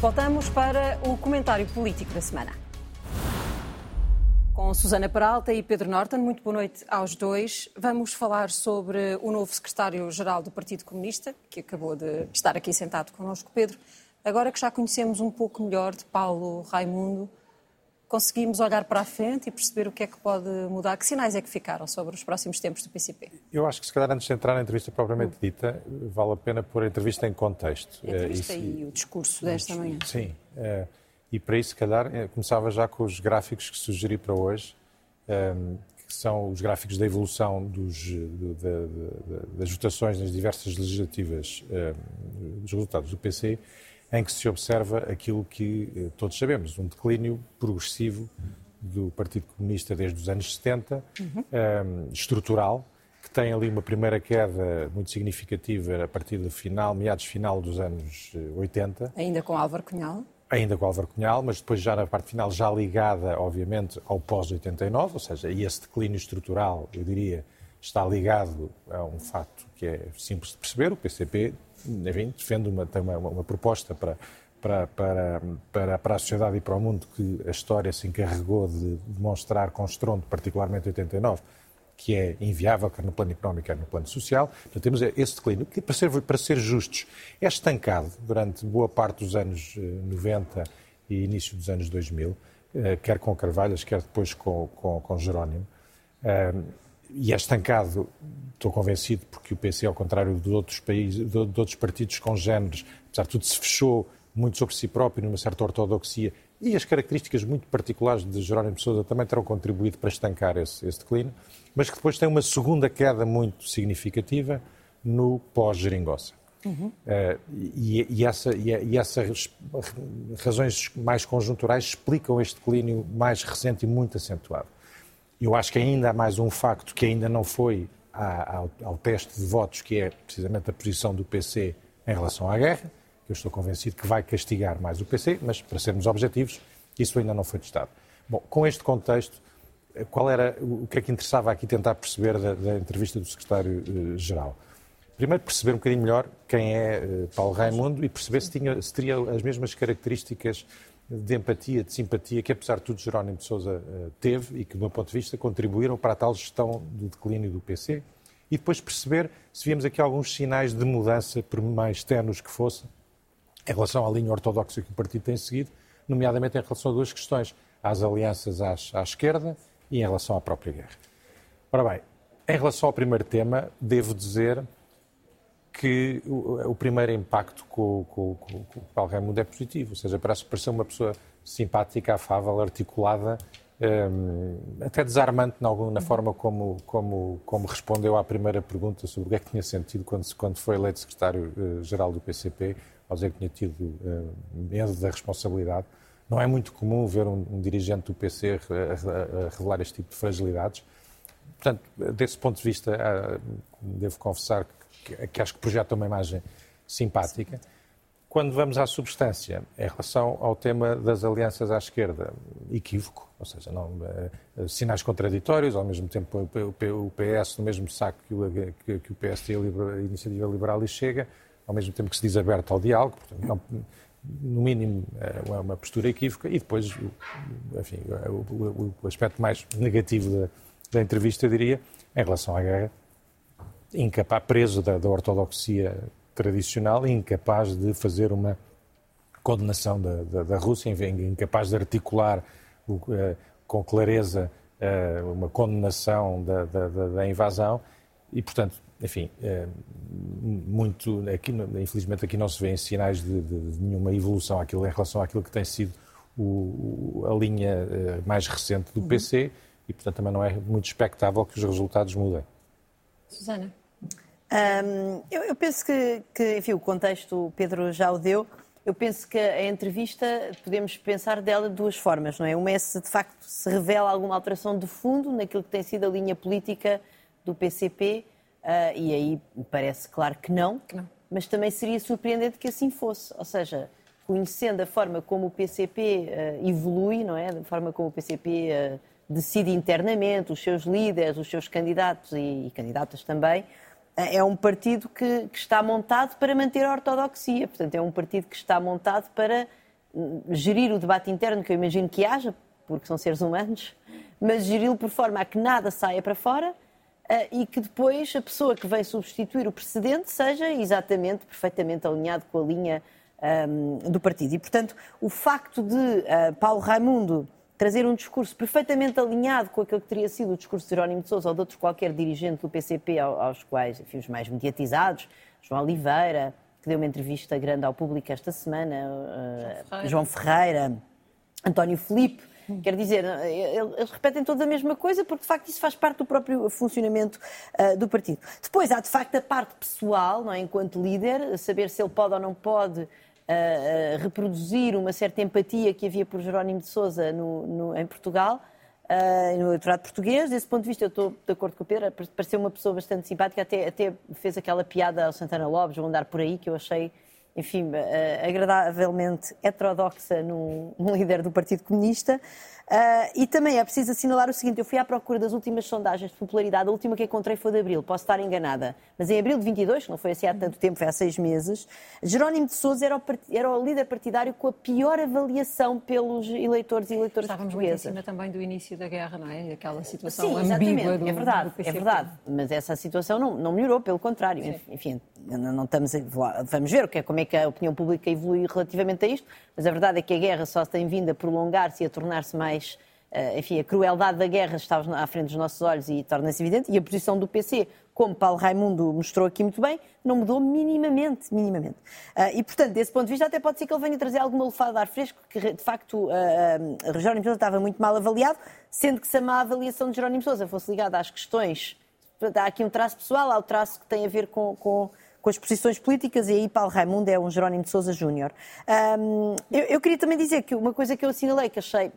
Voltamos para o comentário político da semana. Com Susana Peralta e Pedro Norton, muito boa noite aos dois. Vamos falar sobre o novo secretário-geral do Partido Comunista, que acabou de estar aqui sentado connosco, Pedro. Agora que já conhecemos um pouco melhor de Paulo Raimundo, conseguimos olhar para a frente e perceber o que é que pode mudar? Que sinais é que ficaram sobre os próximos tempos do PCP? Eu acho que, se calhar, antes de entrar na entrevista propriamente dita, vale a pena pôr a entrevista em contexto. A entrevista e, e o discurso desta manhã. Sim. Eh, e para isso, se calhar, eh, começava já com os gráficos que sugeri para hoje, ehm, que são os gráficos da evolução dos, das votações nas diversas legislativas, ehm, dos resultados do PC, em que se observa aquilo que eh, todos sabemos, um declínio progressivo do Partido Comunista desde os anos 70, uhum. Estrutural, que tem ali uma primeira queda muito significativa a partir do final, meados final dos anos 80. Ainda com Álvaro Cunhal? ainda com Álvaro Cunhal, mas depois já na parte final já ligada, obviamente, ao pós-89, ou seja, e esse declínio estrutural, eu diria, está ligado a um fato que é simples de perceber, o PCP enfim, defende uma, uma, uma proposta para, para, para, para, para a sociedade e para o mundo que a história se encarregou de demonstrar com estrondo, particularmente em 89, que é inviável, quer no plano económico, quer no plano social. Portanto, temos esse declínio, que, para ser, para ser justos, é estancado durante boa parte dos anos 90 eh, e início dos anos 2000, eh, quer com Carvalhas, quer depois com, com, com Jerónimo. E é estancado, estou convencido, porque o PC, ao contrário de outros países, de outros partidos congêneres, apesar de tudo, se fechou muito sobre si próprio, numa certa ortodoxia, e as características muito particulares de Jerónimo Sousa também terão contribuído para estancar esse, esse declínio mas que depois tem uma segunda queda muito significativa no pós-geringossa. Uhum. Uh, e, e, essa, e, e essas razões mais conjunturais explicam este declínio mais recente e muito acentuado. Eu acho que ainda há mais um facto que ainda não foi ao, ao, teste de votos, que é precisamente a posição do PC em relação à guerra, que eu estou convencido que vai castigar mais o PC, mas para sermos objetivos, isso ainda não foi testado. Bom, com este contexto, qual era o que é que interessava aqui tentar perceber da, da entrevista do secretário-geral? Primeiro, perceber um bocadinho melhor quem é eh, Paulo Raimundo e perceber se, tinha, se teria as mesmas características de empatia, de simpatia que, apesar de tudo, Jerónimo de Sousa eh, teve e que, do meu ponto de vista, contribuíram para a tal gestão do declínio do PC. E depois perceber se víamos aqui alguns sinais de mudança, por mais tenos que fossem, em relação à linha ortodoxa que o partido tem seguido, nomeadamente em relação a duas questões: às alianças à esquerda e em relação à própria guerra. Ora bem, em relação ao primeiro tema, devo dizer que o, o primeiro impacto com, com, com, com, o Raimundo é positivo, ou seja, parece parecer uma pessoa simpática, afável, articulada, um, até desarmante na, na forma como, como, como, respondeu à primeira pergunta sobre o que é que tinha sentido quando, quando foi eleito secretário-geral do PCP, ao dizer que tinha tido uh, medo da responsabilidade. Não é muito comum ver um, um dirigente do PC a, a, a, revelar este tipo de fragilidades. Portanto, desse ponto de vista, ah, devo confessar que, que acho que projeta uma imagem simpática. Quando vamos à substância, em relação ao tema das alianças à esquerda, equívoco, ou seja, não, uh, sinais contraditórios, ao mesmo tempo o PS no mesmo saco que o, que, que o a Iniciativa Liberal e Chega, ao mesmo tempo que se diz aberto ao diálogo, portanto, não, no mínimo, é uma postura equívoca e depois, enfim, o, o, o aspecto mais negativo da, da, entrevista, eu diria, em relação à guerra, incapaz, preso da, da ortodoxia tradicional e incapaz de fazer uma condenação da, da, da Rússia, incapaz de articular o, uh, com clareza uh, uma condenação da, da, da invasão e, portanto, enfim, é, muito, aqui, infelizmente aqui não se vêem sinais de, de, de nenhuma evolução àquilo, em relação àquilo que tem sido o, a linha mais recente do uhum. PC e, portanto, também não é muito expectável que os resultados mudem. Susana. Um, eu, eu, penso que, que, enfim, o contexto o Pedro já o deu. Eu penso que a entrevista podemos pensar dela de duas formas, não é? Uma é se de facto se revela alguma alteração de fundo naquilo que tem sido a linha política do PCP Uh, e aí parece claro que não, que não, mas também seria surpreendente que assim fosse. Ou seja, conhecendo a forma como o PCP uh, ah, evolui, não é? Da forma como o PCP uh, ah, decide internamente, os seus líderes, os seus candidatos e, e candidatas também, é um partido que, que, está montado para manter a ortodoxia. Portanto, é um partido que está montado para gerir o debate interno, que eu imagino que haja, porque são seres humanos, mas geri-lo por forma a que nada saia para fora uh, e que depois a pessoa que vem substituir o precedente seja exatamente, perfeitamente alinhado com a linha um, do partido. E, portanto, o facto de uh, Paulo Raimundo trazer um discurso perfeitamente alinhado com aquele que teria sido o discurso de Jerónimo de Sousa ou de outro qualquer dirigente do PCP aos quais, enfim, os mais mediatizados, João Oliveira, que deu uma entrevista grande ao público esta semana, uh, Ferreira. João Ferreira, António Filipe, Quer dizer, eles repetem toda a mesma coisa porque, de facto, isso faz parte do próprio funcionamento uh, do partido. Depois há, de facto, a parte pessoal, não é? enquanto líder, saber se ele pode ou não pode uh, reproduzir uma certa empatia que havia por Jerónimo de Sousa no, no, em Portugal. Uh, no eleitorado português. Desse ponto de vista, eu estou de acordo com o Pedro, pareceu uma pessoa bastante simpática, até, até fez aquela piada ao Santana Lopes, vou andar por aí, que eu achei enfim, uh, agradavelmente heterodoxa num, num, líder do Partido Comunista. Uh, e também é preciso assinalar o seguinte: eu fui à procura das últimas sondagens de popularidade, a última que encontrei foi de abril, posso estar enganada, mas em abril de 22, que não foi assim há tanto tempo, foi há seis meses, Jerónimo de Souza era o, era o líder partidário com a pior avaliação pelos eleitores e eleitoras Estávamos portuguesas. cima também do início da guerra, não é? Aquela situação Sim, ambígua do é verdade, do é verdade, mas essa situação não, não melhorou, pelo contrário. Sim. Enfim, não, estamos a, vamos ver como é que a opinião pública evolui relativamente a isto, mas a verdade é que a guerra só tem vindo a prolongar-se e a tornar-se mais eh, enfim, a crueldade da guerra está à frente dos nossos olhos e torna-se evidente, e a posição do PC, como Paulo Raimundo mostrou aqui muito bem, não mudou minimamente, minimamente. Uh, e, portanto, desse ponto de vista, até pode ser que ele venha trazer alguma lufada de ar fresco, que, de facto, uh, uh, Jerónimo Sousa estava muito mal avaliado, sendo que se a má avaliação de Jerónimo Sousa fosse ligada às questões, há aqui um traço pessoal, há o traço que tem a ver com, com com as posições políticas, e aí Paulo Raimundo é um Jerónimo de Sousa Júnior. Um, eu, eu, queria também dizer que uma coisa que eu assinalei, que achei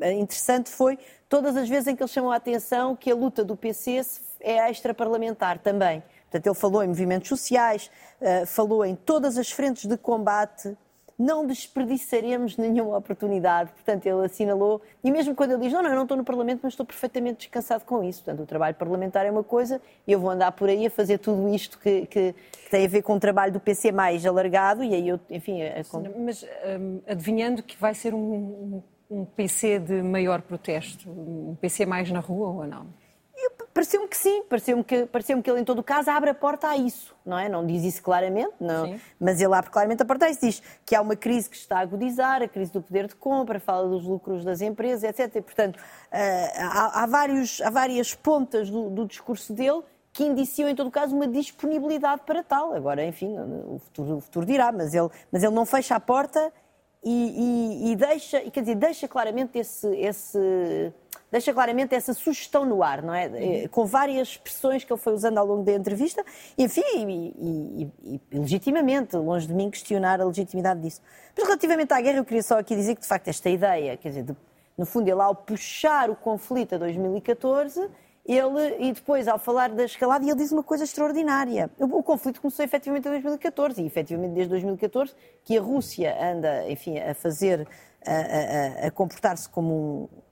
eh, interessante, foi todas as vezes em que ele chamou a atenção que a luta do PC é extra-parlamentar também. Portanto, ele falou em movimentos sociais, uh, falou em todas as frentes de combate não desperdiçaremos nenhuma oportunidade. Portanto, ele assinalou, e mesmo quando ele diz, não, não, eu não estou no Parlamento, mas estou perfeitamente descansado com isso. Portanto, o trabalho parlamentar é uma coisa, e eu vou andar por aí a fazer tudo isto que, que, que tem a ver com o trabalho do PC mais alargado, e aí eu, enfim... A... Mas um, adivinhando que vai ser um, um PC de maior protesto, um PC mais na rua ou não? Pareceu-me que sim, pareceu-me que, pareceu que ele, em todo o caso, abre a porta a isso, não é? Não diz isso claramente, não, mas ele abre claramente a porta a isso. Diz que há uma crise que está a agudizar, a crise do poder de compra, fala dos lucros das empresas, etc. E, portanto, uh, há, há, vários, há várias pontas do, do discurso dele que indiciam, em todo o caso, uma disponibilidade para tal. Agora, enfim, o futuro, o futuro dirá, mas ele, mas ele não fecha a porta e, e, e deixa, quer dizer, deixa claramente esse, esse deixa claramente essa sugestão no ar, não é? Uhum. Com várias expressões que ele foi usando ao longo da entrevista, enfim, e, e, e, legitimamente, longe de mim questionar a legitimidade disso. Mas relativamente à guerra, eu queria só aqui dizer que, de facto, esta ideia, quer dizer, de, no fundo, ele ao puxar o conflito a 2014 ele, e depois, ao falar da escalada, ele diz uma coisa extraordinária. O, o, conflito começou efetivamente em 2014, e efetivamente desde 2014 que a Rússia anda, enfim, a fazer, a, a, a comportar-se como um,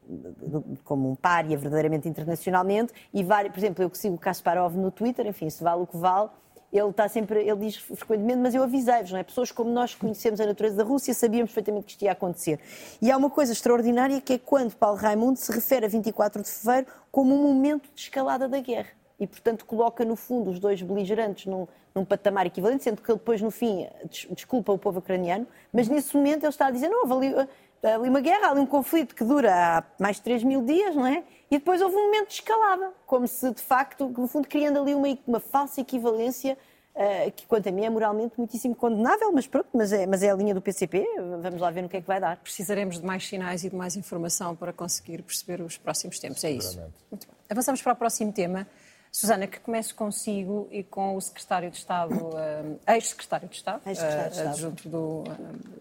como um pária verdadeiramente internacionalmente, e vários, por exemplo, eu que sigo o Kasparov no Twitter, enfim, se vale o que vale, ele está sempre, ele diz frequentemente, mas eu avisei-vos, não é? Pessoas como nós conhecemos a natureza da Rússia sabíamos perfeitamente que isto ia acontecer. E há uma coisa extraordinária que é quando Paulo Raimundo se refere a 24 de fevereiro como um momento de escalada da guerra. E, portanto, coloca no fundo os dois beligerantes num, num patamar equivalente, sendo que ele depois, no fim, desculpa o povo ucraniano, mas nesse momento ele está a dizer: não, houve ali, ali uma guerra, ali um conflito que dura há mais de 3 mil dias, não é? E depois houve um momento de escalada, como se de facto, no fundo, criando ali uma, uma falsa equivalência uh, que, quanto a mim, é moralmente muitíssimo condenável, mas pronto, mas é, mas é a linha do PCP, vamos lá ver no que é que vai dar. Precisaremos de mais sinais e de mais informação para conseguir perceber os próximos tempos, é isso. Muito bem. Avançamos para o próximo tema. Susana, que comece consigo e com o secretário de Estado, uh, ex-secretário de Estado, ex uh, de adjunto do, uh,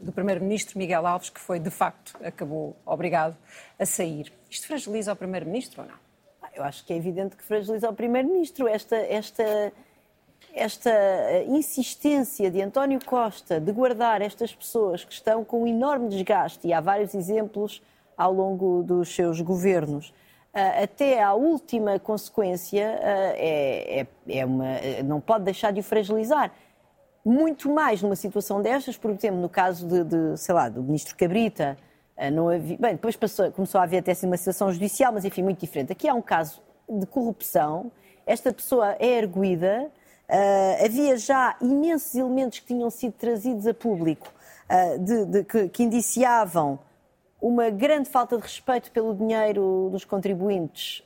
do primeiro-ministro Miguel Alves, que foi, de facto, acabou obrigado a sair. Isto fragiliza o primeiro-ministro ou não? Ah, eu acho que é evidente que fragiliza o primeiro-ministro. Esta, esta, esta insistência de António Costa de guardar estas pessoas que estão com um enorme desgaste, e há vários exemplos ao longo dos seus governos, até à última consequência, uh, é, é, é uma, não pode deixar de o fragilizar. muito mais numa situação destas, por exemplo, no caso de, de sei lá, do ministro Cabrita, eh, não havia, bem, depois passou, começou a haver até assim uma situação judicial, mas enfim, muito diferente. Aqui há um caso de corrupção, esta pessoa é erguida, uh, havia já imensos elementos que tinham sido trazidos a público uh, de, de, que, que indiciavam uma grande falta de respeito pelo dinheiro dos contribuintes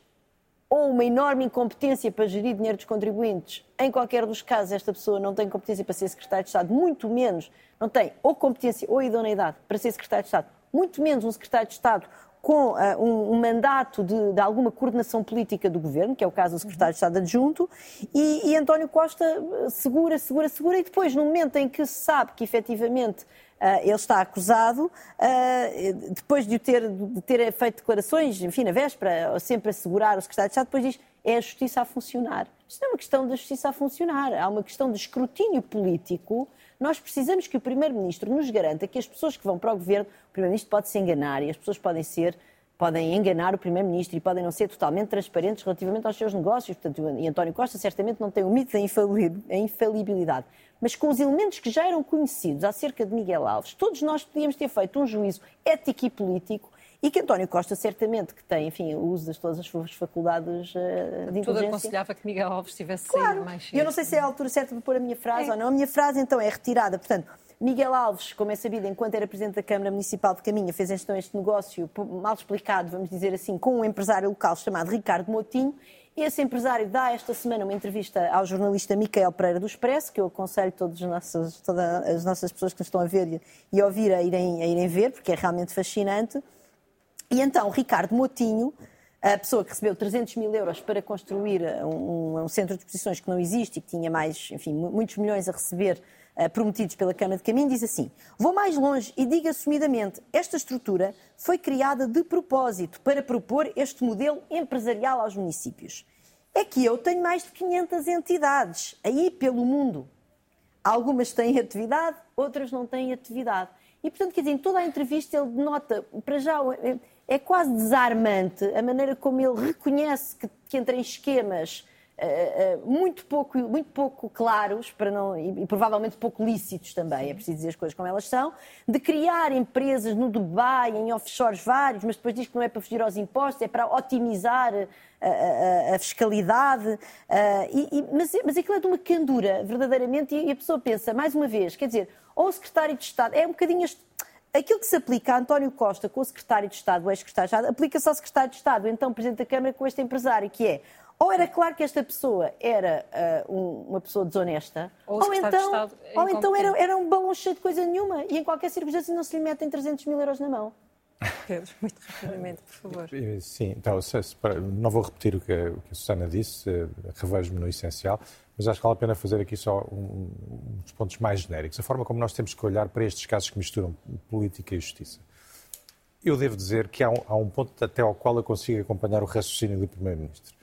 ou uma enorme incompetência para gerir dinheiro dos contribuintes, em qualquer dos casos, esta pessoa não tem competência para ser secretário de Estado, muito menos, não tem ou competência ou idoneidade para ser secretário de Estado, muito menos um secretário de Estado com uh, um, um, mandato de, de, alguma coordenação política do governo, que é o caso do secretário de Estado adjunto, e, e António Costa segura, segura, segura, e depois, no momento em que se sabe que efetivamente Uh, ele está acusado, uh, depois de ter, de ter feito declarações, enfim, na véspera, sempre a o secretário de Estado, depois diz é a justiça a funcionar. Isto não é uma questão da justiça a funcionar, há uma questão de escrutínio político. Nós precisamos que o Primeiro-Ministro nos garanta que as pessoas que vão para o Governo, o Primeiro-Ministro pode se enganar e as pessoas podem ser podem enganar o Primeiro-Ministro e podem não ser totalmente transparentes relativamente aos seus negócios. Portanto, e António Costa certamente não tem o mito da infalibilidade. Mas com os elementos que já eram conhecidos acerca de Miguel Alves, todos nós podíamos ter feito um juízo ético e político e que António Costa, certamente, que tem, enfim, o uso de todas as suas faculdades uh, de inteligência... Tudo aconselhava que Miguel Alves tivesse claro. saído mais cedo. Eu não sei se é a altura certa de pôr a minha frase é. ou não. A minha frase, então, é retirada. Portanto, Miguel Alves, como é sabido, enquanto era Presidente da Câmara Municipal de Caminha, fez então este negócio mal explicado, vamos dizer assim, com um empresário local chamado Ricardo Motinho. Esse empresário dá esta semana uma entrevista ao jornalista Micael Pereira do Expresso, que eu aconselho todos os nossos, todas as nossas pessoas que nos estão a ver e a ouvir a irem, a irem ver, porque é realmente fascinante. E então, Ricardo Motinho, a pessoa que recebeu 300 mil euros para construir um, um centro de exposições que não existe e que tinha mais, enfim, muitos milhões a receber eh, prometidos pela Câmara de Caminho, diz assim: Vou mais longe e digo assumidamente, esta estrutura foi criada de propósito para propor este modelo empresarial aos municípios. É que eu tenho mais de 500 entidades aí pelo mundo. Algumas têm atividade, outras não têm atividade. E, portanto, quer dizer, em toda a entrevista ele denota, para já, é, é quase desarmante a maneira como ele reconhece que, que entra em esquemas Uh, uh, muito, pouco, muito pouco claros para não, e, e, provavelmente pouco lícitos também, é preciso dizer as coisas como elas são, de criar empresas no Dubai, em offshores vários, mas depois diz que não é para fugir aos impostos, é para otimizar a, a, a fiscalidade. E, e, mas, mas aquilo é de uma candura, verdadeiramente, e, e a pessoa pensa, mais uma vez, quer dizer, ou o secretário de Estado, é um bocadinho. Este, aquilo que se aplica a António Costa com o secretário de Estado, o ex-secretário de Estado, aplica-se ao secretário de Estado, então Presidente da Câmara, com este empresário, que é ou era claro que esta pessoa era uh, um, uma pessoa desonesta, ou, ou então, ou então era, era, um balão cheio de coisa nenhuma e em qualquer circunstância não se lhe metem 300 mil euros na mão. Pedro, muito rapidamente, por favor. Sim, então, não vou repetir o que, a, o que a Susana disse, eh, revejo-me no essencial, mas acho que vale a pena fazer aqui só um, uns pontos mais genéricos. A forma como nós temos que olhar para estes casos que misturam política e justiça. Eu devo dizer que há um, há um ponto até ao qual eu consigo acompanhar o raciocínio do Primeiro-Ministro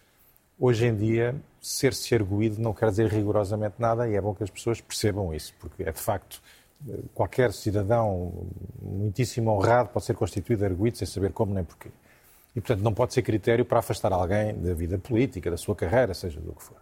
Hoje em dia, ser-se erguido não quer dizer rigorosamente nada e é bom que as pessoas percebam isso, porque é de facto qualquer cidadão muitíssimo honrado pode ser constituído erguido sem saber como nem porquê. E, portanto, não pode ser critério para afastar alguém da vida política, da sua carreira, seja do que for.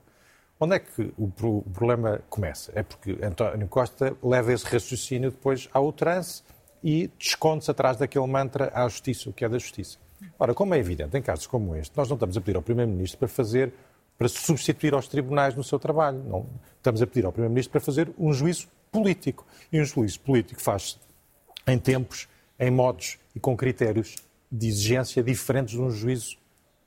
Onde é que o, problema começa? É porque António Costa leva esse raciocínio depois ao trance e esconde-se atrás daquele mantra à justiça, o que é da justiça. Ora, como é evidente, em casos como este, nós não estamos a pedir ao Primeiro-Ministro para fazer, para substituir aos tribunais no seu trabalho. Não. Estamos a pedir ao Primeiro-Ministro para fazer um juízo político. E um juízo político faz-se em tempos, em modos e com critérios de exigência diferentes de um juízo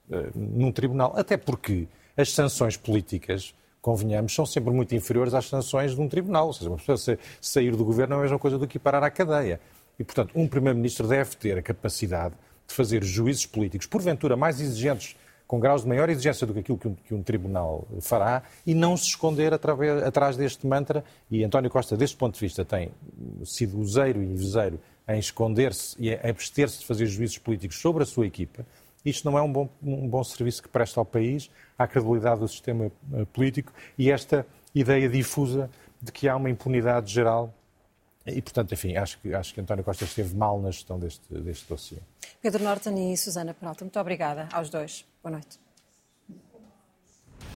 uh, num tribunal. Até porque as sanções políticas, convenhamos, são sempre muito inferiores às sanções de um tribunal. Ou seja, uma pessoa sair do governo é a mesma coisa do que parar à cadeia. E, portanto, um Primeiro-Ministro deve ter a capacidade de fazer juízes políticos, porventura mais exigentes, com graus de maior exigência do que aquilo que um, que um tribunal fará, e não se esconder através, atrás deste mantra. E António Costa, deste ponto de vista, tem sido useiro e viseiro em esconder-se e abster-se de fazer juízos políticos sobre a sua equipa. Isto não é um bom, um bom serviço que presta ao país, à credibilidade do sistema eh, político e esta ideia difusa de que há uma impunidade geral e, portanto, enfim, acho que, acho que António Costa esteve mal na gestão deste, deste dossiê. Pedro Norton e Susana Peralta, muito obrigada aos dois. Boa noite.